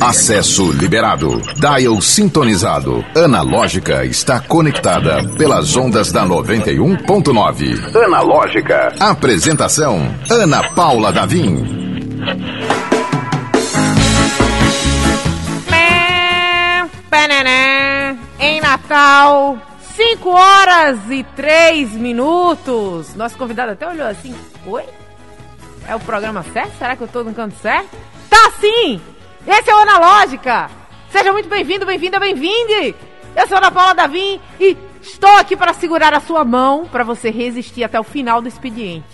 Acesso liberado. Dial sintonizado. Analógica está conectada pelas ondas da 91.9. Analógica. Apresentação: Ana Paula Davim. Em Natal, 5 horas e 3 minutos. Nosso convidado até olhou assim: Oi? É o programa certo? Será que eu tô no canto certo? Tá sim! Esse é o Analógica! Seja muito bem-vindo, bem-vinda, bem-vinde! Eu sou a Ana Paula Davim e estou aqui para segurar a sua mão para você resistir até o final do expediente.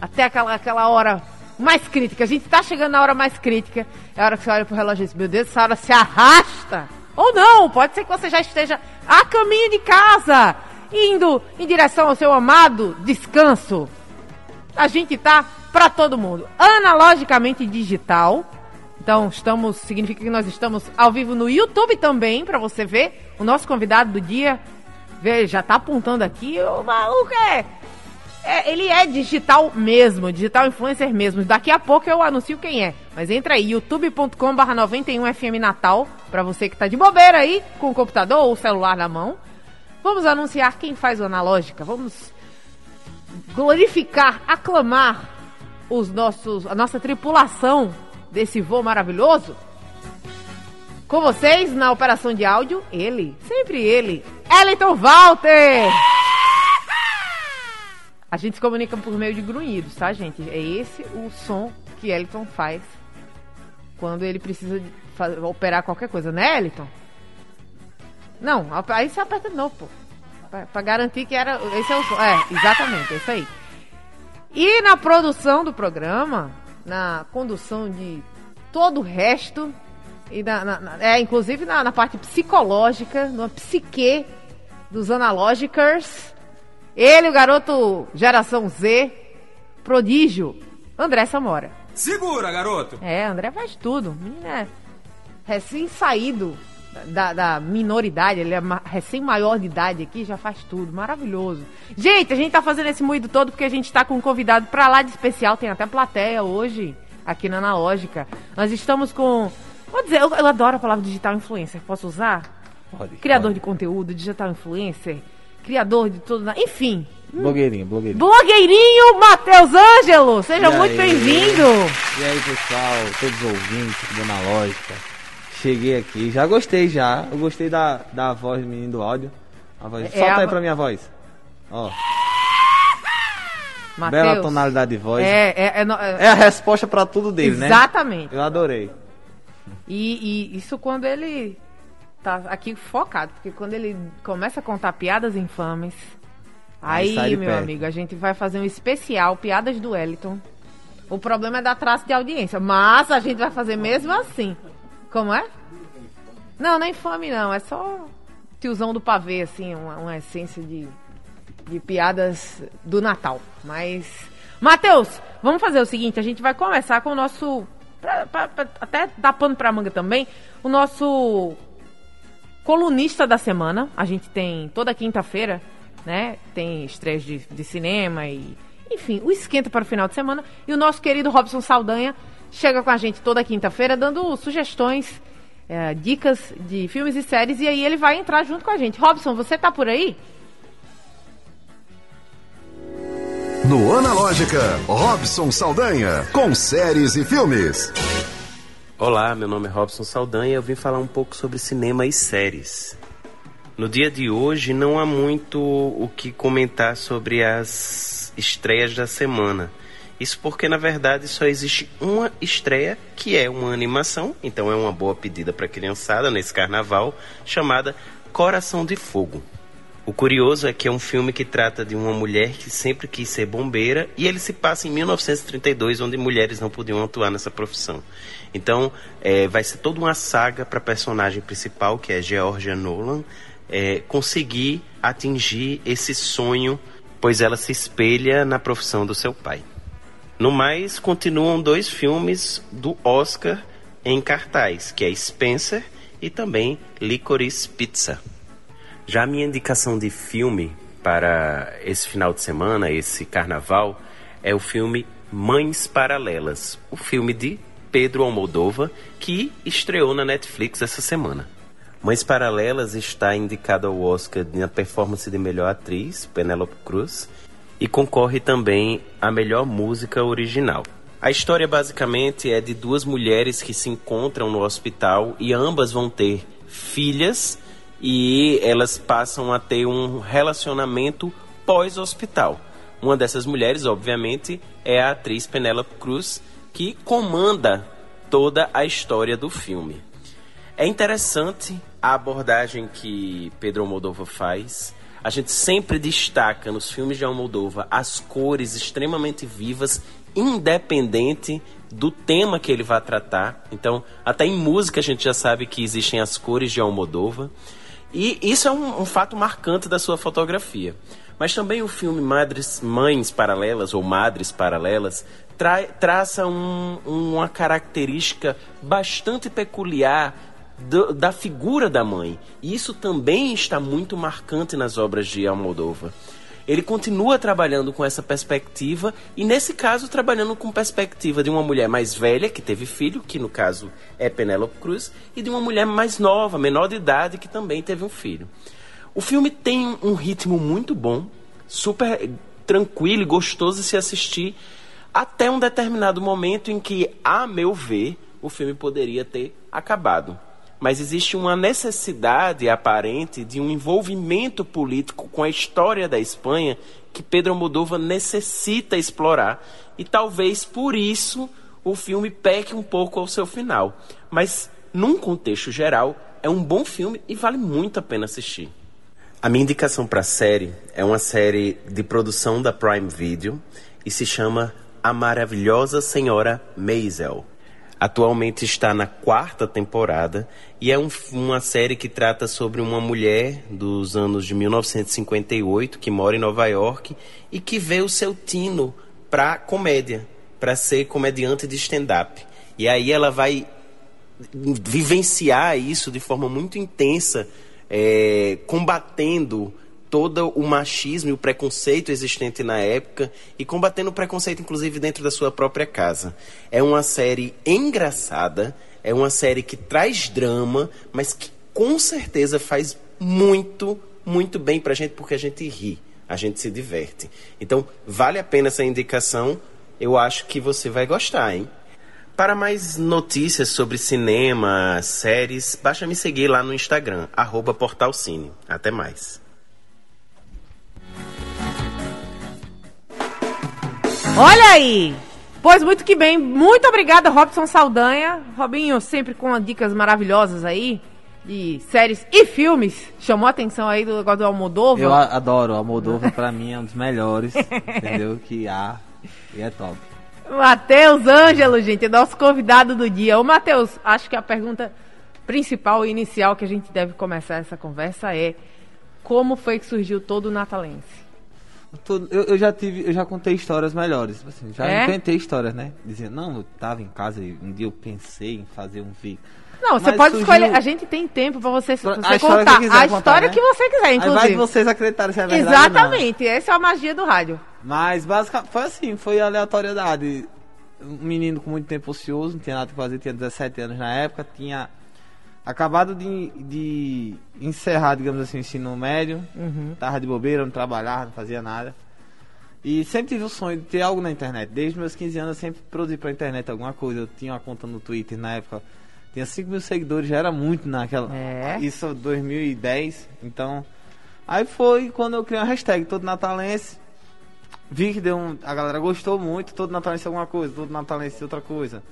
Até aquela, aquela hora mais crítica. A gente está chegando na hora mais crítica. É a hora que você olha pro relógio e diz, meu Deus, essa hora se arrasta. Ou não, pode ser que você já esteja a caminho de casa, indo em direção ao seu amado descanso. A gente tá para todo mundo. Analogicamente digital. Então, estamos, significa que nós estamos ao vivo no YouTube também, para você ver. O nosso convidado do dia, vê, já tá apontando aqui, o maluco é, é, Ele é digital mesmo, digital influencer mesmo. Daqui a pouco eu anuncio quem é. Mas entra aí, youtube.com/barra 91FM Natal, para você que tá de bobeira aí, com o computador ou o celular na mão. Vamos anunciar quem faz o Analógica. Vamos glorificar, aclamar os nossos, a nossa tripulação desse voo maravilhoso. Com vocês, na operação de áudio, ele, sempre ele, Eliton Walter! A gente se comunica por meio de grunhidos, tá, gente? É esse o som que Eliton faz quando ele precisa operar qualquer coisa, né, Eliton? Não, aí você aperta de novo, pô. Pra, pra garantir que era. Esse é o som. É, exatamente, é isso aí. E na produção do programa, na condução de todo o resto, e na, na, na é, inclusive na, na, parte psicológica, na psique dos analógicos, ele, o garoto geração Z, prodígio, André Samora. Segura, garoto! É, André faz tudo. Menino é recém-saído da, da, minoridade, ele é recém-maior de idade aqui, já faz tudo, maravilhoso. Gente, a gente tá fazendo esse moído todo porque a gente tá com um convidado pra lá de especial, tem até plateia hoje, aqui na Analógica. Nós estamos com, vou dizer, eu, eu adoro a palavra digital influencer, posso usar? Pode. Criador pode. de conteúdo, digital influencer, criador de tudo, enfim. Blogueirinho, blogueirinho. Blogueirinho Matheus Ângelo, seja e muito bem-vindo. E aí, pessoal, todos os ouvintes do Analógica. Cheguei aqui, já gostei já. Eu gostei da, da voz do menino do áudio. A voz. É Solta a... aí pra minha voz. Ó. Mateus, Bela tonalidade de voz. É, é, é, é, a resposta para tudo dele, Exatamente. né? Exatamente. Eu adorei. E, e, isso quando ele tá aqui focado, porque quando ele começa a contar piadas infames, aí, aí meu perto. amigo, a gente vai fazer um especial Piadas do Wellington. O problema é dar traço de audiência, mas a gente vai fazer mesmo assim. Como é? Não, nem fome não. É só tiozão do pavê, assim, uma, uma essência de, de piadas do Natal. Mas. Matheus, vamos fazer o seguinte: a gente vai começar com o nosso. Pra, pra, pra, até dar pano pra manga também. O nosso colunista da semana. A gente tem toda quinta-feira, né? Tem estreias de, de cinema e. Enfim, o esquenta para o final de semana. E o nosso querido Robson Saldanha chega com a gente toda quinta-feira dando sugestões, é, dicas de filmes e séries e aí ele vai entrar junto com a gente. Robson, você tá por aí? No Analógica, Robson Saldanha, com séries e filmes. Olá, meu nome é Robson Saldanha e eu vim falar um pouco sobre cinema e séries. No dia de hoje não há muito o que comentar sobre as estreias da semana. Isso porque, na verdade, só existe uma estreia, que é uma animação, então é uma boa pedida para a criançada nesse carnaval, chamada Coração de Fogo. O curioso é que é um filme que trata de uma mulher que sempre quis ser bombeira e ele se passa em 1932, onde mulheres não podiam atuar nessa profissão. Então, é, vai ser toda uma saga para a personagem principal, que é Georgia Nolan, é, conseguir atingir esse sonho, pois ela se espelha na profissão do seu pai. No mais, continuam dois filmes do Oscar em cartaz, que é Spencer e também Licorice Pizza. Já a minha indicação de filme para esse final de semana, esse carnaval, é o filme Mães Paralelas, o filme de Pedro Almodova, que estreou na Netflix essa semana. Mães Paralelas está indicada ao Oscar na performance de melhor atriz, Penélope Cruz, e concorre também à melhor música original. A história basicamente é de duas mulheres que se encontram no hospital e ambas vão ter filhas e elas passam a ter um relacionamento pós-hospital. Uma dessas mulheres, obviamente, é a atriz Penélope Cruz, que comanda toda a história do filme. É interessante a abordagem que Pedro Almodóvar faz. A gente sempre destaca nos filmes de Almodóvar as cores extremamente vivas, independente do tema que ele vai tratar. Então, até em música a gente já sabe que existem as cores de Almodóvar. E isso é um, um fato marcante da sua fotografia. Mas também o filme Madres, Mães Paralelas ou Madres Paralelas tra traça um, uma característica bastante peculiar do, da figura da mãe. E isso também está muito marcante nas obras de Almodóvar. Ele continua trabalhando com essa perspectiva e nesse caso trabalhando com perspectiva de uma mulher mais velha que teve filho, que no caso é Penélope Cruz, e de uma mulher mais nova, menor de idade, que também teve um filho. O filme tem um ritmo muito bom, super tranquilo e gostoso de se assistir, até um determinado momento em que, a meu ver, o filme poderia ter acabado mas existe uma necessidade aparente de um envolvimento político com a história da Espanha que Pedro Almodóvar necessita explorar e talvez por isso o filme peque um pouco ao seu final. Mas num contexto geral, é um bom filme e vale muito a pena assistir. A minha indicação para a série é uma série de produção da Prime Video e se chama A Maravilhosa Senhora Maisel. Atualmente está na quarta temporada e é um, uma série que trata sobre uma mulher dos anos de 1958 que mora em Nova York e que vê o seu tino para comédia, para ser comediante de stand-up. E aí ela vai vivenciar isso de forma muito intensa, é, combatendo todo o machismo e o preconceito existente na época e combatendo o preconceito, inclusive, dentro da sua própria casa. É uma série engraçada, é uma série que traz drama, mas que com certeza faz muito, muito bem pra gente, porque a gente ri, a gente se diverte. Então, vale a pena essa indicação, eu acho que você vai gostar, hein? Para mais notícias sobre cinema, séries, basta me seguir lá no Instagram, arroba portalcine. Até mais. Olha aí! Pois muito que bem. Muito obrigada, Robson Saldanha. Robinho, sempre com dicas maravilhosas aí de séries e filmes. Chamou a atenção aí do negócio do Almodóvar. Eu adoro. O Almodóvar pra mim é um dos melhores, entendeu? Que há. E é top. Matheus Ângelo, gente, é nosso convidado do dia. Ô, Matheus, acho que a pergunta principal e inicial que a gente deve começar essa conversa é como foi que surgiu todo o Natalense? Eu, eu, já tive, eu já contei histórias melhores. Tipo assim, já é? inventei histórias, né? Dizendo, não, eu tava em casa e um dia eu pensei em fazer um vídeo. Não, você Mas pode surgiu... escolher. A gente tem tempo pra você, você a contar a história né? que você quiser, inclusive. Aí vai vocês acreditarem se é verdade. Exatamente, essa é a magia do rádio. Mas basicamente foi assim, foi aleatoriedade. Um menino com muito tempo ocioso, não tinha nada pra fazer, tinha 17 anos na época, tinha acabado de, de encerrar, digamos assim, o ensino médio. Uhum. Tava de bobeira, não trabalhava, não fazia nada. E sempre tive o sonho de ter algo na internet. Desde meus 15 anos eu sempre produzi pra internet alguma coisa. Eu tinha uma conta no Twitter na época. Tinha 5 mil seguidores, já era muito naquela. É. Isso 2010. Então. Aí foi quando eu criei uma hashtag todo natalense. Vi que deu um. A galera gostou muito, todo natalense alguma coisa, todo natalense outra coisa.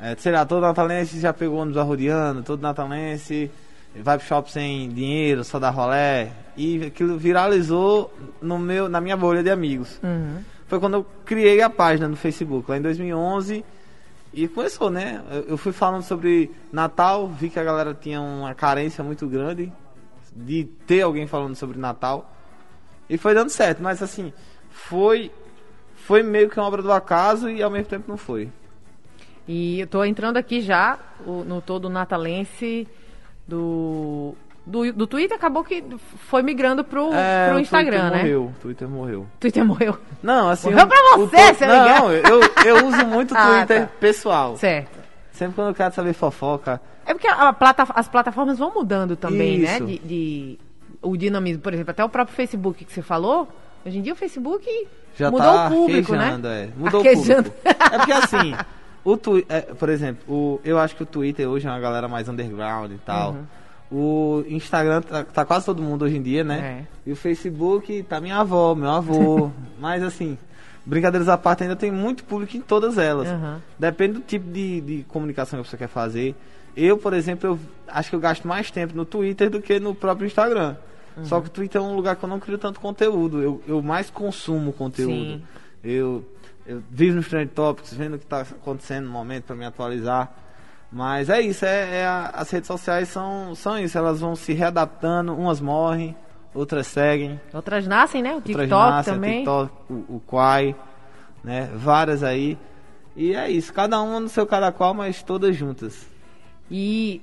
É, sei lá, todo natalense já pegou ônibus arrodeando, todo natalense vai pro shopping sem dinheiro, só dá rolé. E aquilo viralizou no meu, na minha bolha de amigos. Uhum. Foi quando eu criei a página no Facebook, lá em 2011. E começou, né? Eu, fui falando sobre Natal, vi que a galera tinha uma carência muito grande de ter alguém falando sobre Natal. E foi dando certo, mas assim, foi foi meio que uma obra do acaso e ao mesmo tempo não foi. E eu tô entrando aqui já o, no todo natalense do, do, do Twitter, acabou que foi migrando pro, é, pro Instagram, Twitter né? Morreu, Twitter morreu. Twitter morreu. Não, assim. Morreu pra você, o, Não, eu, eu uso muito o ah, Twitter tá. pessoal. Certo. Sempre quando eu quero saber fofoca. É porque a plata- as plataformas vão mudando também, né? Isso. De, de- o dinamismo, por exemplo, até o próprio Facebook que você falou. Hoje em dia o Facebook Já mudou tá o público, né? é. Mudou Arquejando. o público. É porque assim, o twi é, por exemplo, o, eu acho que o Twitter hoje é uma galera mais underground e tal. Uhum. O Instagram tá, tá quase todo mundo hoje em dia, né? É. E o Facebook tá minha avó, meu avô. Mas assim, brincadeiras à parte, ainda tem muito público em todas elas. Uhum. Depende do tipo de, de comunicação que você quer fazer. Eu, por exemplo, eu acho que eu gasto mais tempo no Twitter do que no próprio Instagram. Uhum. Só que o Twitter é um lugar que eu não crio tanto conteúdo. Eu, eu mais consumo conteúdo. Sim. Eu, eu vivo nos trend topics, vendo o que está acontecendo no momento para me atualizar. Mas é isso, é, é a- as redes sociais são, são isso, elas vão se readaptando, umas morrem, outras seguem, Outras nascem, né? O TikTok nascem, também. o TikTok, o, o Quai, né? Várias aí. E é isso, cada uma no seu cada qual, mas todas juntas. E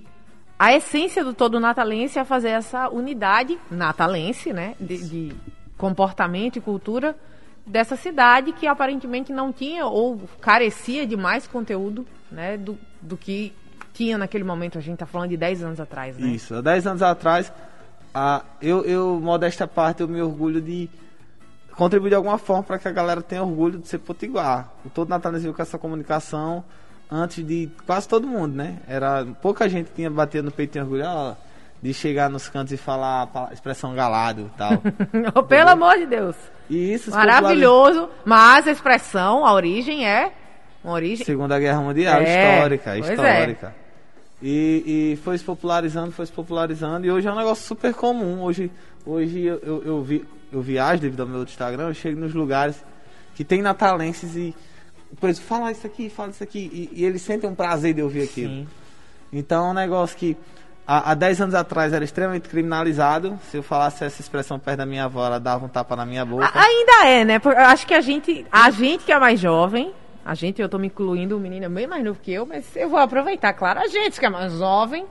a essência do todo natalense é fazer essa unidade natalense, né? De, de comportamento e cultura dessa cidade que aparentemente não tinha ou carecia de mais conteúdo, né? Do, do que tinha naquele momento. A gente tá falando de 10 anos atrás, né? Isso, há 10 anos atrás, a, eu, eu, modesta parte, eu me orgulho de contribuir de alguma forma para que a galera tenha orgulho de ser potiguar. O Todo Natalês veio com essa comunicação antes de quase todo mundo, né? Era, pouca gente tinha batido no peito e orgulho ó, de chegar nos cantos e falar a expressão galado e tal. Oh, Pelo amor de Deus. E isso Maravilhoso. Mas a expressão, a origem é uma origem. Segunda Guerra Mundial, É, histórica, é. histórica. E, e foi se popularizando, foi se popularizando, e hoje é um negócio super comum. Hoje, hoje eu, eu, eu vi, eu viajo devido ao meu Instagram, eu chego nos lugares que tem natalenses e depois fala isso aqui, fala isso aqui, e, e eles sentem um prazer de ouvir aquilo. Sim. Então é um negócio que há, há 10 anos atrás era extremamente criminalizado. Se eu falasse essa expressão perto da minha avó, ela dava um tapa na minha boca. A- Ainda é, né? Porque eu acho que a gente, a gente que é mais jovem, a gente, eu tô me incluindo, o menino é bem mais novo que eu, mas eu vou aproveitar, claro, a gente que é mais jovem,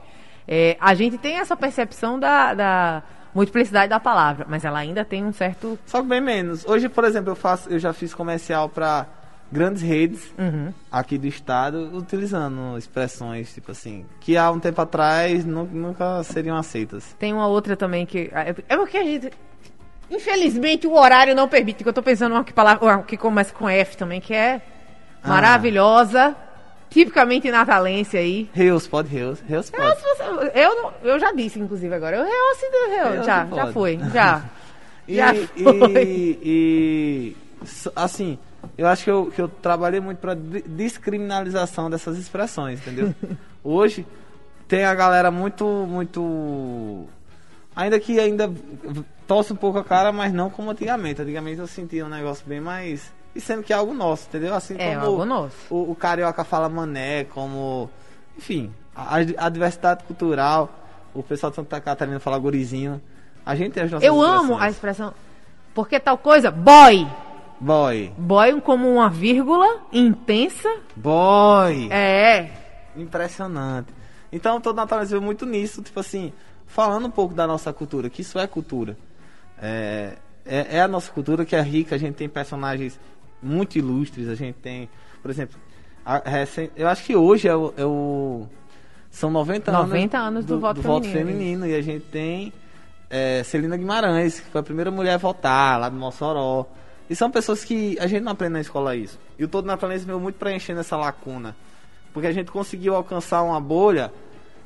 é, a gente tem essa percepção da, da multiplicidade da palavra, mas ela ainda tem um certo. Só que bem menos. Hoje, por exemplo, eu faço, eu já fiz comercial para grandes redes Uhum. aqui do estado, utilizando expressões tipo assim, que há um tempo atrás nu- nunca seriam aceitas. Tem uma outra também que. É é porque a gente. Infelizmente o horário não permite, que eu tô pensando uma que, palavra, que começa com F também, que é Ah. maravilhosa, tipicamente natalense aí. Reus, pode Reus, Reus Eu, pode. eu, não- eu já disse, inclusive, agora. Eu do real. Realce Já, já foi, já. E, Já e, foi. e, s- assim, eu acho que eu, que eu trabalhei muito para descriminalização dessas expressões, entendeu? Hoje tem a galera muito, muito. Ainda que ainda torce um pouco a cara, mas não como antigamente. Antigamente eu sentia um negócio bem mais. E sendo que é algo nosso, entendeu? Assim É, como algo nosso. O, o carioca fala mané, como. Enfim, a, a diversidade cultural. O pessoal de Santa Catarina fala gurizinho. A gente tem as nossas Eu amo a expressão. Porque tal coisa, boy. Boy. Boy como uma vírgula intensa. Boy. É. Impressionante. Então, todo veio muito nisso, tipo assim, falando um pouco da nossa cultura, que isso é cultura. É, é, é a nossa cultura que é rica, a gente tem personagens muito ilustres, a gente tem, por exemplo, a, recen- eu acho que hoje é o, é o- são 90, 90 anos do voto feminino, feminino, e a gente tem é, Celina Guimarães, que foi a primeira mulher a votar lá do Mossoró. E são pessoas que a gente não aprende na escola isso. E o Todo Natalense veio muito preenchendo essa lacuna. Porque a gente conseguiu alcançar uma bolha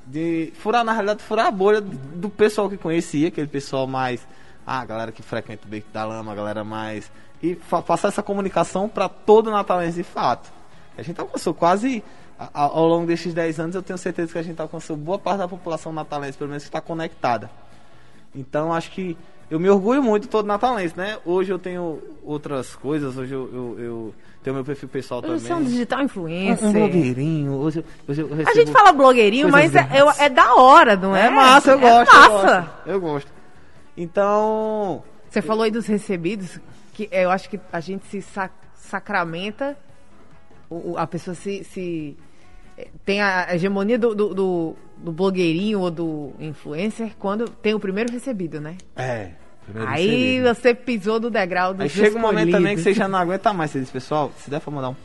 de. Furar, na realidade, furar a bolha do pessoal que conhecia, aquele pessoal mais. Ah, a galera que frequenta o Beco da Lama, a galera mais. E passar essa comunicação para todo natalense de fato. A gente alcançou quase. Ao longo desses 10 anos, eu tenho certeza que a gente alcançou boa parte da população natalense, pelo menos que está conectada. Então acho que eu me orgulho muito todo natalense, né? Hoje eu tenho outras coisas, hoje eu, eu, eu tenho meu perfil pessoal Você é um também. digital influencer. Um, um blogueirinho, hoje, eu- hoje. A gente fala blogueirinho, mas é, eu- é da hora, não é? É massa, eu É gosto. massa. Eu gosto. Eu gosto. Então, Você falou aí dos recebidos, que eu acho que a gente se sa- sacramenta, a pessoa se. se- eh, tem a hegemonia do, do, do- do blogueirinho ou do influencer quando tem o primeiro recebido, né? é. Primeiro aí inserido. você pisou do degrau do Aí chega um momento também que você já não aguenta mais. Você diz, pessoal, se der pra mandar um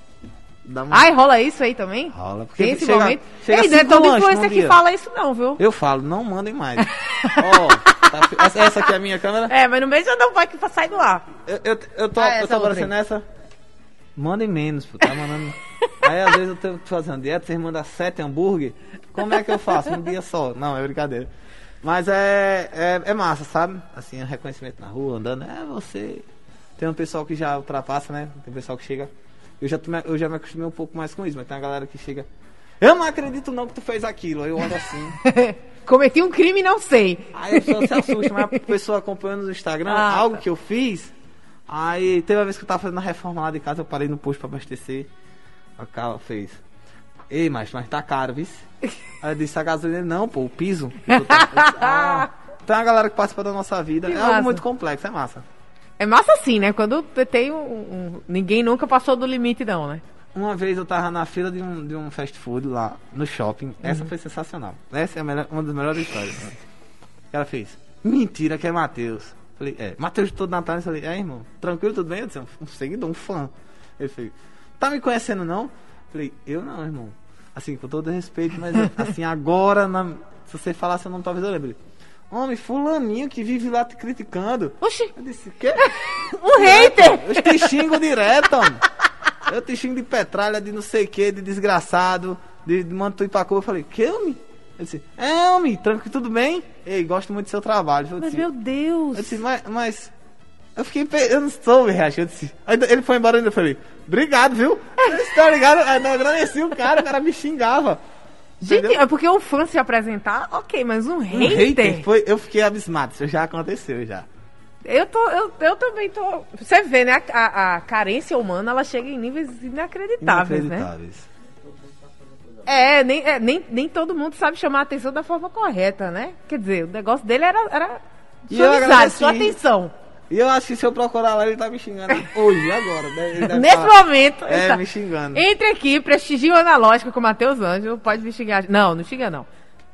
Dá uma... Ai, rola isso aí também? Rola, porque Tem esse chega- momento. chega Ei, não é todo influencer que fala isso não, viu? Eu falo, não mandem mais. Ó, tá fi- essa, essa aqui é a minha câmera. É, mas no mês já não vai que sai do ar. Eu, eu, eu tô, Ah, eu essa tô aparecendo nessa. Mandem menos, pô, tá mandando. Aí às vezes eu tô fazendo dieta, vocês mandam sete hambúrguer. Como é que eu faço? Um dia só. Não, é brincadeira. Mas é, é, é massa, sabe? Assim, reconhecimento na rua, andando. É você. Tem um pessoal que já ultrapassa, né? Tem um pessoal que chega. Eu já, eu já me acostumei um pouco mais com isso, mas tem uma galera que chega. Eu não acredito não que tu fez aquilo. Aí eu olho assim. Cometi um crime e não sei. Aí a pessoa se assusta, mas a pessoa acompanhando no Instagram, Ah, algo tá. que eu fiz. Aí teve uma vez que eu tava fazendo a reforma lá de casa, eu parei no posto pra abastecer. A cara fez. Ei, mas, mas tá caro, viu? Aí eu disse a gasolina, não, pô, o piso. Tô- ah, tem uma galera que participa da nossa vida. Que é massa. algo muito complexo, é massa. É massa assim, né? Quando tem um, um- Ninguém nunca passou do limite, não, né? Uma vez eu tava na fila de um, de um fast food lá no shopping. Essa Uhum. foi sensacional. Essa é melhor- uma das melhores histórias. né? Cara fez. Mentira que é Matheus. Falei, é, Matheus todo Natal. Eu falei, é, irmão, tranquilo, tudo bem? Eu disse, um seguidor, um fã. Ele fez, tá me conhecendo não? Falei, eu não, irmão. Assim, com todo respeito, mas assim, agora, na- se você falasse o nome, talvez eu lembre. Homem, fulaninho que vive lá te criticando. Oxi, Eu disse, quê? um hater! Eu te xingo direto, homem. Eu te xingo de petralha, de não sei o que, de desgraçado, de, de mando tu ir pra Cuba. Eu falei, que, homem? Ele disse, é, homem, tranquilo, tudo bem? Ei, gosto muito do seu trabalho. Eu Mas disse, meu Deus! eu disse mas, mas... Eu fiquei, eu não soube reagir. Ele foi embora e eu falei, obrigado, viu? Tá ligado? Aí eu agradeci o cara, o cara me xingava. Gente, Entendeu? é porque um fã se apresentar, ok, mas um Um hater? hater foi, eu fiquei abismado, isso já aconteceu já. Eu, tô, eu, eu também tô. Você vê, né? A, a- carência humana ela chega em níveis inacreditáveis, né? Inacreditáveis. É, nem, é, nem, nem todo mundo sabe chamar a atenção da forma correta, né? Quer dizer, o negócio dele era, era E sua amizade, sua atenção. E eu acho que se eu procurar lá, ele tá me xingando hoje, agora. né? Deve Nesse falar, momento. É, ele tá- me xingando. Entre aqui, prestigio o analógico com o Matheus Ângelo, pode me xingar. Não, não xinga não.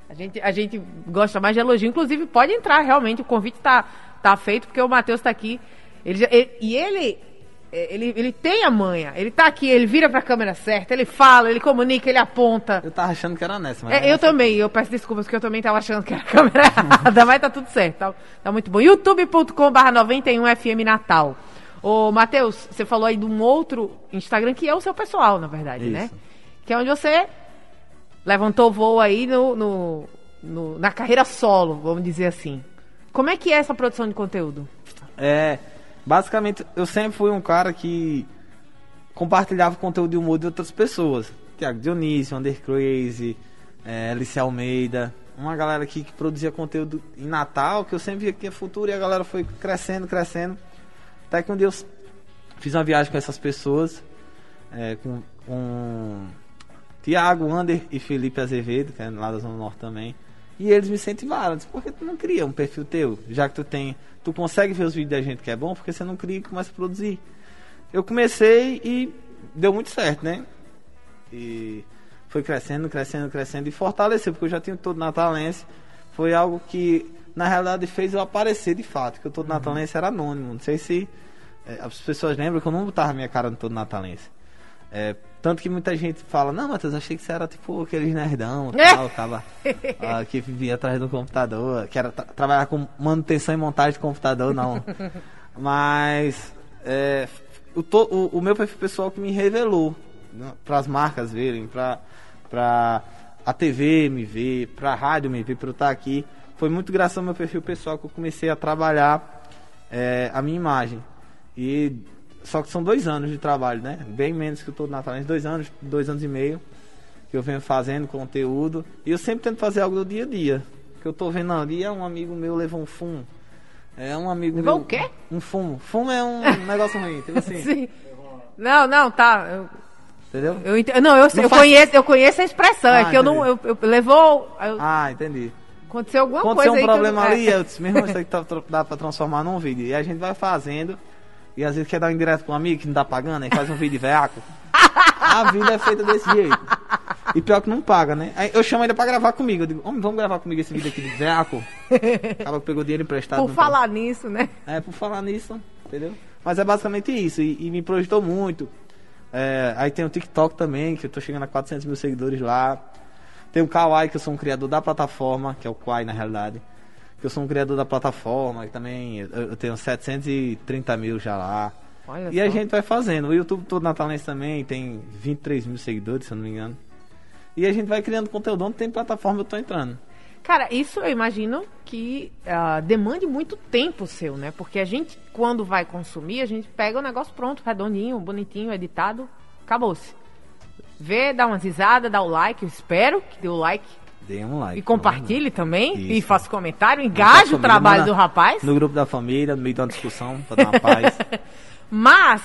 A gente, a gente gosta mais de elogio. Inclusive, pode entrar realmente, o convite tá, tá feito, porque o Matheus tá aqui. Ele ele- e ele, ele, ele tem a manha. Ele tá aqui, ele vira pra câmera certa, ele fala, ele comunica, ele aponta. Eu tava achando que era nessa, mas. É, eu nessa- também, eu peço desculpas porque eu também tava achando que era a câmera errada, mas tá tudo certo, tá, tá muito bom. youtube.com.br 91FM Natal. Ô, Matheus, você falou aí de um outro Instagram que é o seu pessoal, na verdade, né? Isso. Que é onde você levantou voo aí no, no- no- na carreira solo, vamos dizer assim. Como é que é essa produção de conteúdo? É. Basicamente, eu sempre fui um cara que compartilhava conteúdo de humor de outras pessoas. Tiago Dionísio, Under Crazy, é, Alice Almeida. Uma galera aqui que produzia conteúdo em Natal, que eu sempre via que tinha futuro e a galera foi crescendo, crescendo. Até que um dia eu fiz uma viagem com essas pessoas, é, com, com Tiago, Ander e Felipe Azevedo, que é lá da Zona Norte também. E eles me incentivaram. Disse, por que tu não cria um perfil teu? Já que tu tem. Tu consegue ver os vídeos da gente que é bom, porque você não cria e começa a produzir. Eu comecei e deu muito certo, né? E foi crescendo, crescendo, crescendo e fortaleceu, porque eu já tinha todo natalense. Foi algo que, na realidade, fez eu aparecer de fato, que o todo natalense era anônimo. Não sei se é, as pessoas lembram que eu não botava minha cara no todo natalense. É, tanto que muita gente fala, não, Matheus, achei que você era tipo aqueles nerdão, tal, tava, ah, que vivia atrás do computador, que era tra trabalhar com manutenção e montagem de computador, não. Mas é, o, to- o, o meu perfil pessoal que me revelou para as marcas verem, para a TV me ver, para a rádio me ver, para eu estar aqui, foi muito graças ao meu perfil pessoal que eu comecei a trabalhar é, a minha imagem. E só que são dois anos de trabalho, né? Bem menos que eu tô no Natalente, dois anos, dois anos e meio que eu venho fazendo conteúdo. E eu sempre tento fazer algo do dia a dia. Que eu tô vendo ali, é um amigo meu levou um fumo. É um amigo Levou meu. o quê? Um fumo. Fumo é um negócio ruim, tipo assim. Sim. Não, não, tá. Eu, Entendeu? eu ent- não, eu, eu, faz- conheço, eu conheço a expressão. é Ah, que eu não. Eu, entendi. eu- levou. eu- Ah, entendi. aconteceu alguma Aconteceu coisa um aí. que eu problema não- ali, é. eu disse, meu irmão, isso aqui tá- dá pra transformar num vídeo. E a gente vai fazendo. E às vezes quer dar um indireto pra um amigo que não tá pagando, aí faz um vídeo de veaco. A vida é feita desse jeito. E pior que não paga, né? Aí eu chamo ele pra gravar comigo. Eu digo, homem, vamos gravar comigo esse vídeo aqui de veaco. Acaba que pegou dinheiro emprestado. Por não falar nisso, né? é, por falar nisso, entendeu? Mas é basicamente isso, e, e me projetou muito. É, aí tem o TikTok também, que eu tô chegando a 400 mil seguidores lá. Tem o Kawaii, que eu sou um criador da plataforma, que é o Kwai na realidade. Que eu sou um criador da plataforma, que também eu, tenho 730 mil já lá. Olha E a só. gente vai fazendo. O YouTube todo natalense também tem 23 mil seguidores, se eu não me engano. E a gente vai criando conteúdo. Onde tem plataforma eu tô entrando. Cara, isso eu imagino que ah, demande muito tempo seu, né? Porque a gente, quando vai consumir, a gente pega o negócio pronto, redondinho, bonitinho, editado, acabou-se. Vê, dá umas risadas, dá o like, eu espero que dê o like. Dê um like. E compartilhe também, e Isso. faça comentário, engaje o trabalho do rapaz. No grupo da família, no meio de uma discussão, pra dar uma paz. Mas,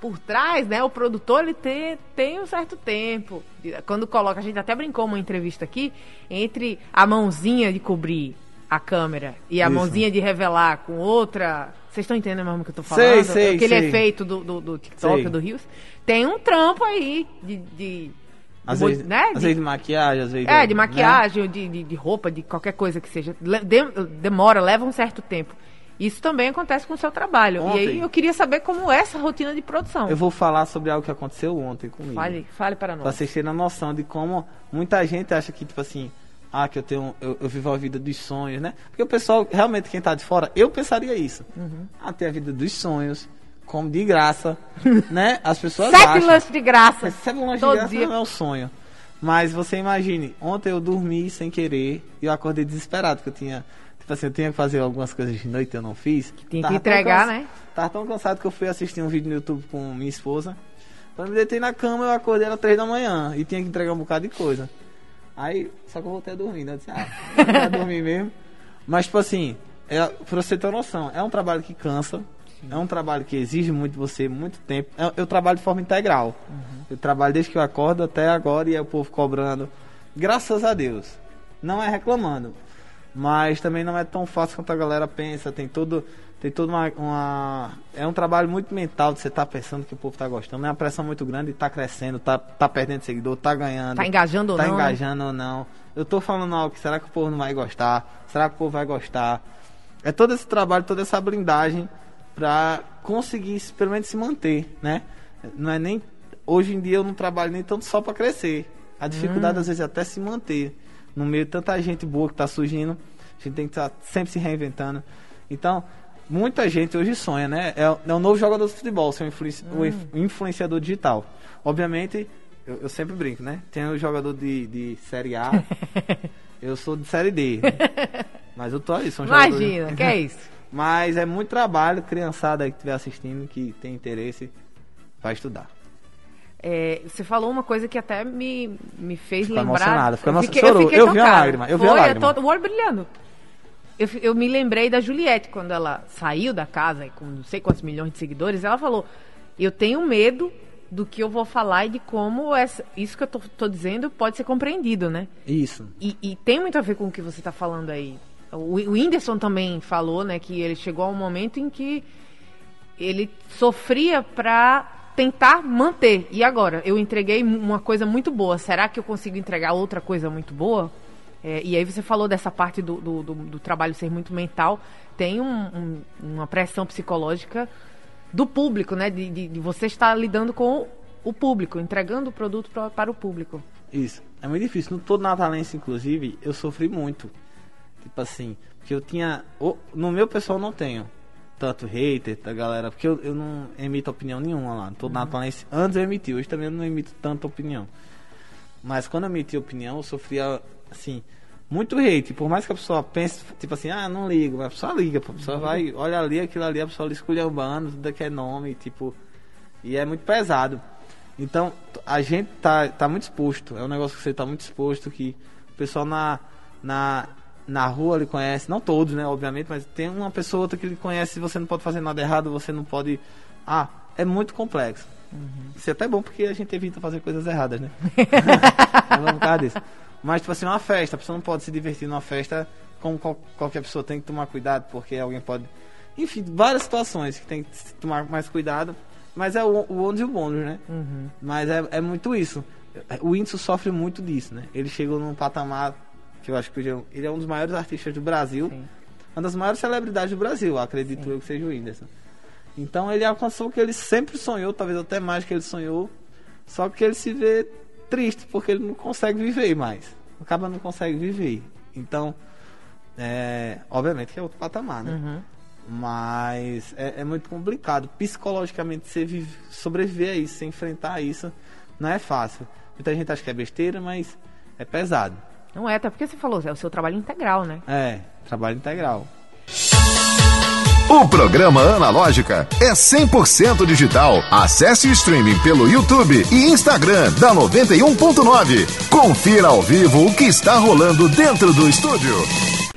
por trás, né, o produtor ele tem, tem um certo tempo. Quando coloca, a gente até brincou uma entrevista aqui, entre a mãozinha de cobrir a câmera e a Isso. mãozinha de revelar com outra. Vocês estão entendendo mesmo o que eu tô Sei, falando? sei, Aquele sei. efeito do, do, do TikTok, Sei. do Rios. Tem um trampo aí de. de Às vezes, né, às de- vezes de maquiagem, às vezes. é, de né? maquiagem, ou de, de, de roupa, de qualquer coisa que seja. Demora, leva um certo tempo. Isso também acontece com o seu trabalho. E aí Ontem. eu queria saber como é essa rotina de produção. Eu vou falar sobre algo que aconteceu ontem comigo. Fale, fale para Pra nós. vocês terem a noção de como muita gente acha que, tipo assim, ah, que eu tenho. Eu, eu vivo a vida dos sonhos, né? Porque o pessoal, realmente, quem tá de fora, eu pensaria isso. Uhum. Ah, ter a vida dos sonhos, como de graça, né? As pessoas Sete acham. lanches de graça. Recebe um lanche de Todo graça dia. não é um sonho. Mas você imagine, ontem eu dormi sem querer e eu acordei desesperado, porque eu tinha. Tipo assim, eu tinha que fazer algumas coisas de noite e eu não fiz. tinha que Tava tão entregar, né? Tava tão cansado que eu fui assistir um vídeo no YouTube com minha esposa. Quando eu me deitei na cama, eu acordei às três da manhã e tinha que entregar um bocado de coisa. Aí, só que eu voltei a dormir, né? Eu disse, ah, vou a dormir mesmo. Mas, tipo assim, é, pra você ter uma noção, é um trabalho que cansa, é um trabalho que exige muito de você, muito tempo. Eu, eu trabalho de forma integral. Eu trabalho desde que eu acordo até agora e é o povo cobrando. Graças a Deus. Não é reclamando. Mas também não é tão fácil quanto a galera pensa. Tem todo. Tem toda uma, uma- É um trabalho muito mental de você estar pensando que o povo tá gostando. É uma pressão muito grande, tá crescendo, tá, tá perdendo seguidor, tá ganhando. Tá engajando ou tá não, né? engajando ou não. Eu tô falando algo que será que o povo não vai gostar? Será que o povo vai gostar? É todo esse trabalho, toda essa blindagem pra conseguir se- pelo menos se manter, né? Não é nem hoje em dia eu não trabalho nem tanto só pra crescer. A dificuldade às vezes é até se manter no meio de tanta gente boa que tá surgindo. A gente tem que estar sempre se reinventando. Então, muita gente hoje sonha, né? É, é o novo jogador de futebol, ser um influenci- inf- influenciador digital. Obviamente, eu, eu sempre brinco, né? Tem o jogador de, de Série A, eu sou de Série D. né? Mas eu tô aí, sou um jogador. Imagina, que é isso? Mas é muito trabalho, criançada que estiver assistindo, que tem interesse, vai estudar. É, você falou uma coisa que até me, me fez Ficou lembrar. emocionada, ficou Eu emo- fiquei- chorou. fiquei Eu vi a lágrima, eu vi a Foi, lágrima. tô- o olho brilhando. Eu, eu me lembrei da Juliette, quando ela saiu da casa com não sei quantos milhões de seguidores, ela falou: Eu tenho medo do que eu vou falar e de como essa, isso que eu tô, tô dizendo pode ser compreendido, né? Isso. E, e tem muito a ver com o que você está falando aí. O, o Whindersson também falou, né, que ele chegou a um momento em que ele sofria para tentar manter. E agora, eu entreguei uma coisa muito boa. Será que eu consigo entregar outra coisa muito boa? É, e aí você falou dessa parte do, do, do- do trabalho ser muito mental. Tem um- um- uma pressão psicológica do público, né? De, de- de você estar lidando com o público, entregando o produto pra- para o público. Isso. É muito difícil. No todo natalense, inclusive, eu sofri muito. Tipo assim, porque eu tinha. No meu pessoal não tenho tanto hater da galera, porque eu, eu não emito opinião nenhuma lá. No todo natalense, antes eu emiti, hoje também eu não emito tanta opinião. Mas quando eu emiti opinião, eu sofria, assim, muito hate. Por mais que a pessoa pense, tipo assim, ah, não ligo, mas a pessoa liga, a pessoa vai, olha ali, aquilo ali, a pessoa ali esculhambando, tudo que é nome, tipo. E é muito pesado. Então, a gente tá, tá muito exposto. É um negócio que você tá muito exposto, que o pessoal na, na, na rua ele conhece, não todos, né, obviamente, mas tem uma pessoa ou outra que ele conhece, você não pode fazer nada errado, você não pode. Ah, é muito complexo. Isso é até bom porque a gente evita fazer coisas erradas, né? Não por causa disso. Mas, tipo assim, uma festa, a pessoa não pode se divertir numa festa como qual- qualquer pessoa tem que tomar cuidado, porque alguém pode. Enfim, várias situações que tem que tomar mais cuidado. Mas é o, o ônus e o bônus, né? Mas é, é muito isso. O Whindersson sofre muito disso, né? Ele chegou num patamar que eu acho que ele é- um dos maiores artistas do Brasil. Sim. Uma das maiores celebridades do Brasil, acredito eu que seja o Whindersson. Então ele alcançou o que ele sempre sonhou, talvez até mais que ele sonhou. Só que ele se vê triste porque ele não consegue viver mais. Acaba não consegue viver. Então, é, obviamente que é outro patamar, né? Uhum. Mas é, é muito complicado. Psicologicamente, você vive, sobreviver a isso, você enfrentar isso, não é fácil. Muita gente acha que é besteira, mas é pesado. Não é, até porque você falou, é o seu trabalho integral, né? É, trabalho integral. O programa Analógica é 100% digital. Acesse o streaming pelo YouTube e Instagram da 91.9. Confira ao vivo o que está rolando dentro do estúdio.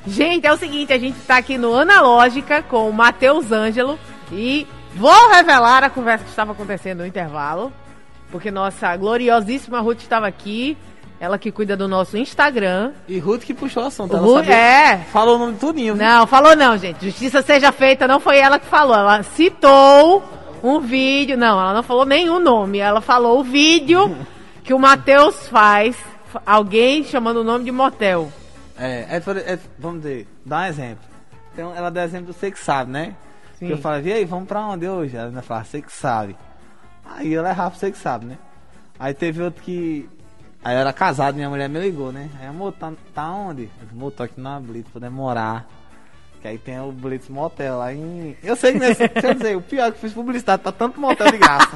Gente, é o seguinte, a gente tá aqui no Analógica com o Matheus Ângelo e vou revelar a conversa que estava acontecendo no intervalo, porque nossa gloriosíssima Ruth estava aqui, ela que cuida do nosso Instagram. E Ruth que puxou o assunto. Ela Ruth, é, Falou o nome tudinho. viu? Não, falou não, gente. Justiça seja feita, não foi ela que falou. Ela citou um vídeo. Não, ela não falou nenhum nome. Ela falou o vídeo que o Matheus faz. Alguém chamando o nome de motel. É, é, é, vamos dizer, dá um exemplo. Então, ela dá exemplo do você que sabe, né? Sim. Eu falei, e aí, vamos pra onde hoje? Ela fala, você que sabe. Aí eu errava você que sabe, né? Aí teve outro que. Aí eu era casado, minha mulher me ligou, né? Aí, amor, tá, tá onde? Eu amor, tô aqui na Blitz, vou demorar. Que aí tem o Blitz Motel lá em. Eu sei que nesse. Dizer, o pior é que eu fiz publicidade pra tanto motel de graça.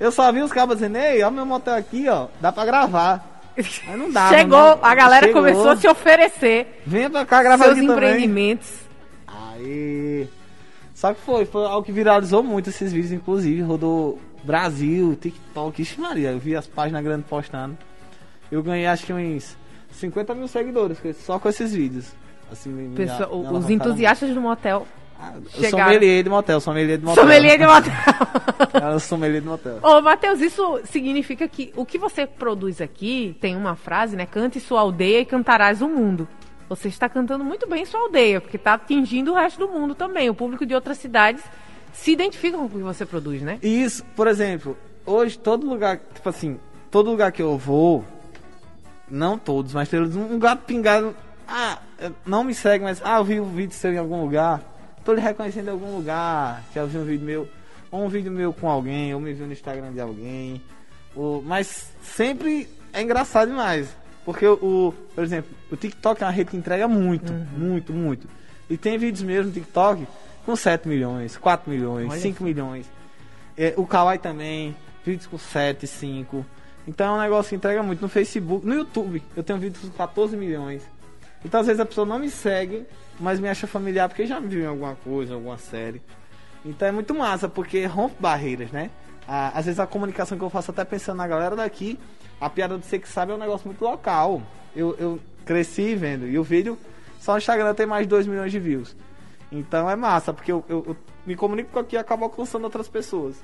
Eu só vi os cabos dizendo, ei, ó, meu motel aqui, ó, dá pra gravar. Aí não dava. Chegou, não. a galera Chegou. começou a se oferecer Venha pra cá gravar seus aqui também. empreendimentos. Aí. Só que foi, foi algo que viralizou muito esses vídeos, inclusive, rodou Brasil, TikTok, ixi Maria, eu vi as páginas grandes postando. Eu ganhei acho que uns 50 mil seguidores só com esses vídeos. Assim, Pessoa- me os alavancaram entusiastas do motel. Ah, Eu chegaram. sommelier de motel, sommelier de motel. Sommelier de motel. É sommelier de motel. Ô, Matheus, isso significa que o que você produz aqui tem uma frase, né? Cante sua aldeia e cantarás o mundo. Você está cantando muito bem sua aldeia, porque está atingindo o resto do mundo também. O público de outras cidades se identifica com o que você produz, né? Isso, por exemplo, hoje todo lugar, tipo assim, todo lugar que eu vou, não todos, mas tem um gato pingado, ah, não me segue, mas ah, eu vi um vídeo seu em algum lugar, tô lhe reconhecendo em algum lugar, já vi um vídeo meu, ou um vídeo meu com alguém, ou me viu no Instagram de alguém, ou, mas sempre é engraçado demais, porque o, por exemplo, o TikTok é uma rede que entrega muito, muito, muito, e tem vídeos meus no TikTok com 7 milhões, 4 milhões, Olha 5 milhões. É, o Kawaii também, vídeos com 7, 5. Então é um negócio que entrega muito. No Facebook, no YouTube, eu tenho vídeos com 14 milhões. Então às vezes a pessoa não me segue, mas me acha familiar porque já me viu em alguma coisa, alguma série. Então é muito massa, porque rompe barreiras, né? Às vezes a comunicação que eu faço até pensando na galera daqui, a piada de você que sabe é um negócio muito local. Eu, eu cresci vendo, e o vídeo só no Instagram tem mais de 2 milhões de views. Então é massa, porque eu, eu- eu me comunico com aqui e acabo alcançando outras pessoas.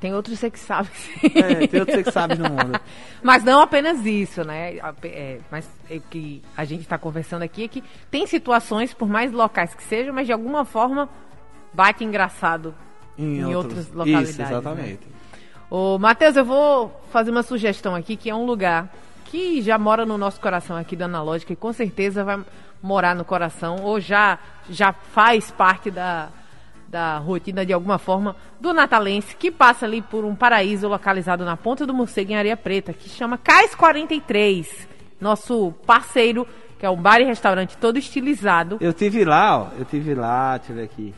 Tem outros sabe. É, tem outros que sabem no mundo. Mas não apenas isso, né? É, mas o que a gente está conversando aqui é que tem situações, por mais locais que sejam, mas de alguma forma bate engraçado em, outras localidades. Isso, exatamente. né? Ô, Matheus, eu vou fazer uma sugestão aqui, que é um lugar que já mora no nosso coração aqui da Analógica e com certeza vai morar no coração ou já, já faz parte da, da rotina de alguma forma do natalense que passa ali por um paraíso localizado na Ponta do Morcego em Areia Preta, que chama Cais 43, nosso parceiro, que é um bar e restaurante todo estilizado. Eu tive lá, ó. Eu tive lá, ver aqui.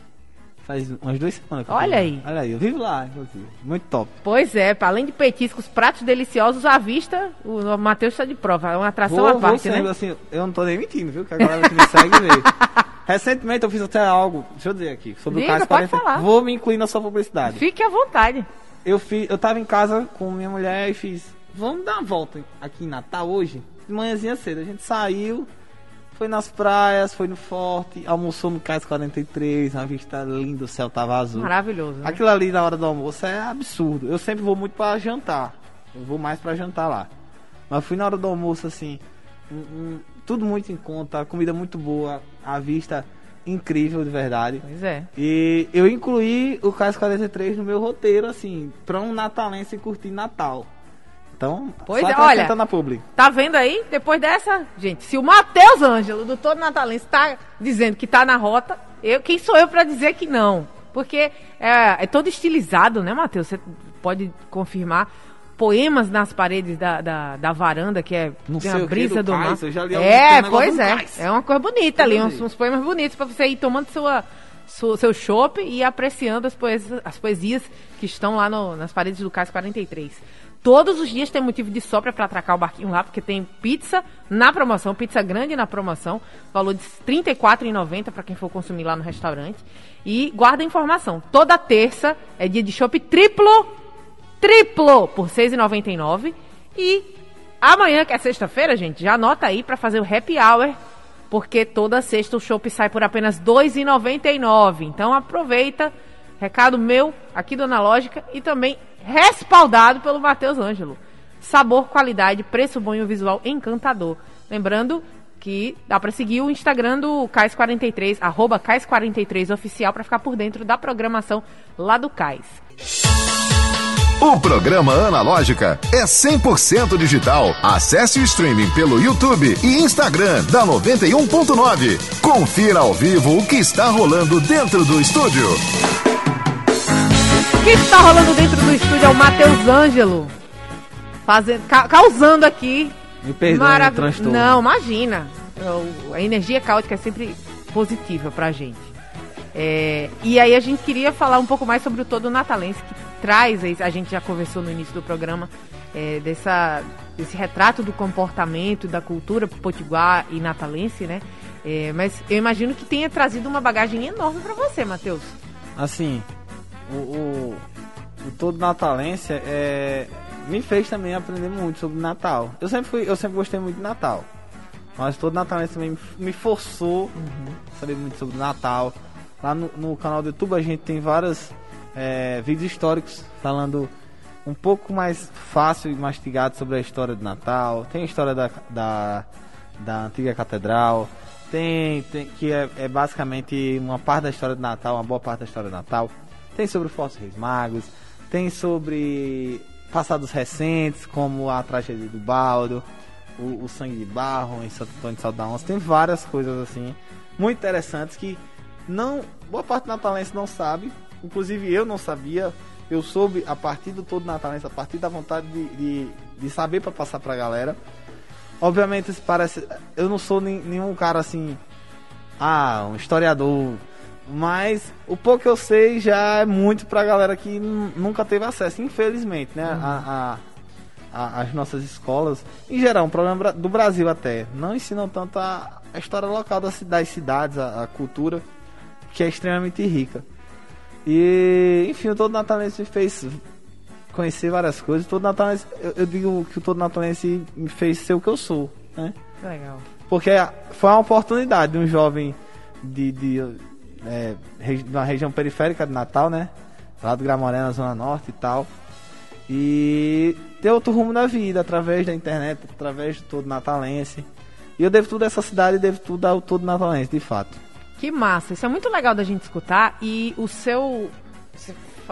Faz umas duas semanas Olha aí. lá. Olha aí, eu vivo lá, inclusive. Muito top. Pois é, além de petiscos, pratos deliciosos à vista, o Matheus está de prova. É uma atração Vou, à vou parte, sempre, né? assim, eu não tô nem mentindo, viu? Que a galera que me segue vê. Recentemente eu fiz até algo, deixa eu dizer aqui, sobre Diga, o caso pode 40. falar. Vou me incluir na sua publicidade. Fique à vontade. Eu fiz, eu tava em casa com minha mulher e fiz, vamos dar uma volta aqui em Natal hoje? De manhãzinha cedo, a gente saiu, foi nas praias, foi no forte, almoçou no Cais 43, uma vista linda, o céu tava azul. Maravilhoso. né? Aquilo ali na hora do almoço é absurdo. Eu sempre vou muito pra jantar. Eu vou mais pra jantar lá. Mas fui na hora do almoço assim, um- um- tudo muito em conta, a comida muito boa, a vista incrível de verdade. Pois é. E eu incluí o Cais 43 no meu roteiro, assim, pra um natalense curtir Natal. Então, Pois é, olha. na publi. Tá vendo aí? Depois dessa, gente, se o Matheus Ângelo, do Todo Natalense, tá dizendo que tá na rota, eu, quem sou eu pra dizer que não? Porque é, é todo estilizado, né, Matheus? Você pode confirmar. Poemas nas paredes da, da, da varanda, que é Não tem sei a o que brisa do mar. É, pois é. cais. É uma coisa bonita ali, uns, uns poemas bonitos pra você ir tomando sua, sua- seu chopp e apreciando as poesias, as poesias que estão lá no- nas paredes do Cais 43. Todos os dias tem motivo de sobra para atracar o barquinho lá, porque tem pizza na promoção, pizza grande na promoção, valor de R$ 34,90 para quem for consumir lá no restaurante. E guarda a informação, toda terça é dia de chopp triplo, triplo por R$ 6,99 e amanhã, que é sexta-feira, gente, já anota aí para fazer o happy hour porque toda sexta o chopp sai por apenas R$ 2,99. Então aproveita. Recado meu aqui do Analógica e também respaldado pelo Matheus Ângelo. Sabor, qualidade, preço bom e um visual encantador. Lembrando que dá para seguir o Instagram do Cais43, arroba Cais43 oficial para ficar por dentro da programação lá do Cais. O programa Analógica é 100% digital. Acesse o streaming pelo YouTube e Instagram da 91.9. Confira ao vivo o que está rolando dentro do estúdio. O que está rolando dentro do estúdio é o Matheus Ângelo. Fazendo, ca- causando aqui. Me perdoe marav- transtorno. Não, imagina. Eu- A energia caótica é sempre positiva pra gente. É, e aí a gente queria falar um pouco mais sobre o todo natalense que traz, a gente já conversou no início do programa, é, dessa, desse retrato do comportamento, da cultura potiguar e natalense, né? É, mas eu imagino que tenha trazido uma bagagem enorme pra você, Matheus. Assim, o, o, o todo natalense é, me fez também aprender muito sobre Natal. Eu sempre, fui, eu sempre gostei muito de Natal. Mas todo natalense também me forçou a saber muito sobre Natal. Lá no, no canal do YouTube a gente tem vários é, vídeos históricos falando um pouco mais fácil e mastigado sobre a história do Natal. Tem a história da, da, da antiga catedral. Tem, tem que é, é basicamente uma parte da história do Natal, uma boa parte da história do Natal. Tem sobre Reis Magos. Tem sobre passados recentes, como a tragédia do Baldo, o, o Sangue de Barro em Santo Antônio de Salda. Tem várias coisas assim, muito interessantes que não boa parte do natalense não sabe. Inclusive eu não sabia. Eu soube a partir do todo natalense, a partir da vontade de, de, de saber para passar pra galera. Obviamente, parece. Eu não sou nem- nenhum cara assim. Ah, um historiador. Mas o pouco que eu sei já é muito pra galera que nu- nunca teve acesso, infelizmente, né? A, a- a- as nossas escolas, em geral, um problema do Brasil até, não ensinam tanto a, a história local das, das cidades, a, cultura, que é extremamente rica. E, enfim, o Todo Natalense me fez conhecer várias coisas. Todo Natalense, eu, eu digo que o Todo Natalense me fez ser o que eu sou, né? Legal. Porque foi uma oportunidade de um jovem de, de, é, uma região periférica de Natal, né? Lá do Gramoré, na Zona Norte e tal. E ter outro rumo na vida, através da internet, através de todo natalense. E eu devo tudo a essa cidade devo tudo ao todo natalense, de fato. Que massa, isso é muito legal da gente escutar e o seu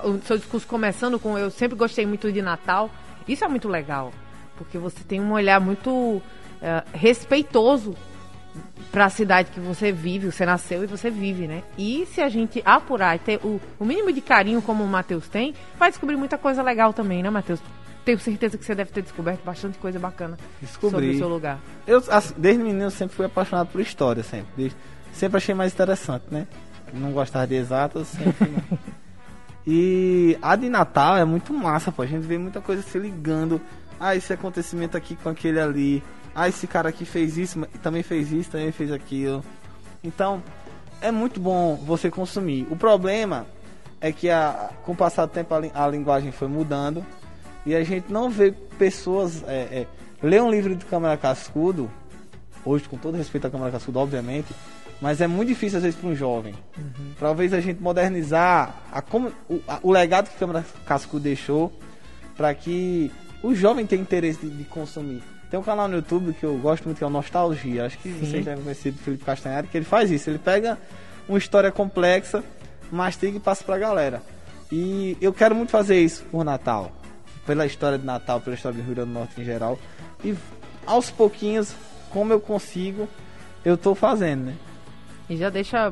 o seu discurso começando com eu sempre gostei muito de Natal, isso é muito legal, porque você tem um olhar muito eh, respeitoso para a cidade que você vive, você nasceu e você vive, né? E se a gente apurar e ter o, o mínimo de carinho como o Matheus tem, vai descobrir muita coisa legal também, né, Matheus? Tenho certeza que você deve ter descoberto bastante coisa bacana sobre Descobri. o seu lugar. Eu, desde menino, eu sempre fui apaixonado por história, sempre. Desde- sempre achei mais interessante, né? Não gostava de exatas, sempre. e a de Natal é muito massa, pô. A gente vê muita coisa se ligando. Ah, esse acontecimento aqui com aquele ali. Ah, esse cara aqui fez isso, também fez isso, também fez aquilo. Então, é muito bom você consumir. O problema é que a, com o passar do tempo a, a linguagem foi mudando e a gente não vê pessoas é, é, ler um livro de Câmara Cascudo hoje com todo respeito à Câmara Cascudo obviamente mas é muito difícil às vezes para um jovem talvez a gente modernizar a, o, a- o legado que Câmara Cascudo deixou para que o jovem tenha interesse de, de consumir tem um canal no YouTube que eu gosto muito que é o Nostalgia acho que vocês devem conhecer do Felipe Castanhari que ele faz isso ele pega uma história complexa mastiga e passa pra galera. E eu quero muito fazer isso por Natal. Pela história de Natal, pela história do Rio Grande do Norte em geral. E aos pouquinhos, como eu consigo, eu tô fazendo, né? E já deixa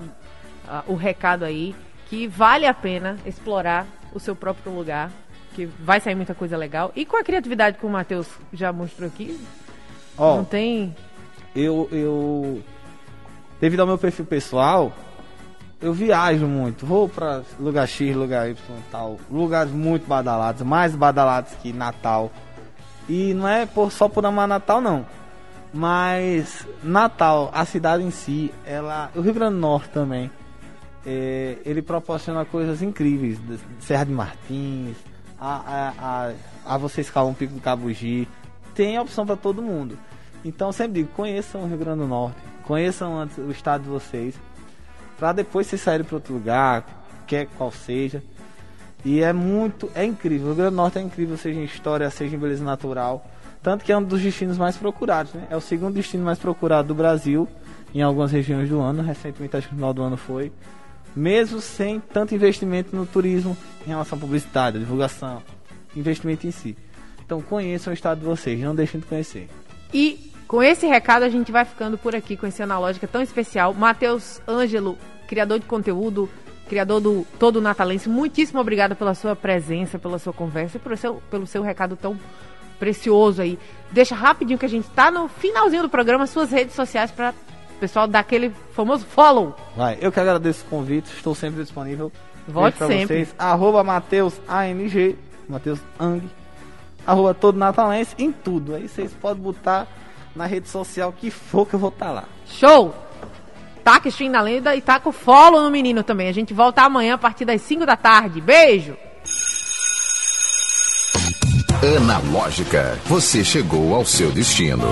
ah, o recado aí que vale a pena explorar o seu próprio lugar, que vai sair muita coisa legal. E com a criatividade que o Matheus já mostrou aqui, Ó, não tem. eu, eu. Devido ao meu perfil pessoal, eu viajo muito. Vou pra lugar X, lugar Y e tal. Lugares muito badalados, mais badalados que Natal. E não é por, só por amar Natal, não. Mas Natal, a cidade em si, ela. O Rio Grande do Norte também. é, ele proporciona coisas incríveis. Serra de Martins, a, a, a, você escalar um pico do Cabugi. Tem opção para todo mundo. Então sempre digo, conheçam o Rio Grande do Norte, conheçam antes o estado de vocês, para depois vocês saírem para outro lugar, quer qual seja. E é muito, é incrível. O Rio Grande do Norte é incrível, seja em história, seja em beleza natural. Tanto que é um dos destinos mais procurados, né? É o segundo destino mais procurado do Brasil em algumas regiões do ano. Recentemente, acho que no final do ano foi. Mesmo sem tanto investimento no turismo em relação à publicidade, à divulgação, investimento em si. Então conheçam o estado de vocês, não deixem de conhecer. E com esse recado a gente vai ficando por aqui com esse analógica tão especial. Matheus Ângelo, criador de conteúdo, criador do Todo Natalense, muitíssimo obrigado pela sua presença, pela sua conversa e pelo seu, pelo seu recado tão precioso aí. Deixa rapidinho que a gente tá no finalzinho do programa, suas redes sociais para o pessoal dar aquele famoso follow. Vai, eu que agradeço o convite, estou sempre disponível. Volte sempre. Vocês. Arroba Mateus ANG, Mateus Ang, arroba todo natalense, em tudo. Aí vocês podem botar na rede social que for que eu vou estar lá. Show! Taca stream na lenda e taca o follow no menino também. A gente volta amanhã a partir das 5 da tarde. Beijo! Analógica, você chegou ao seu destino.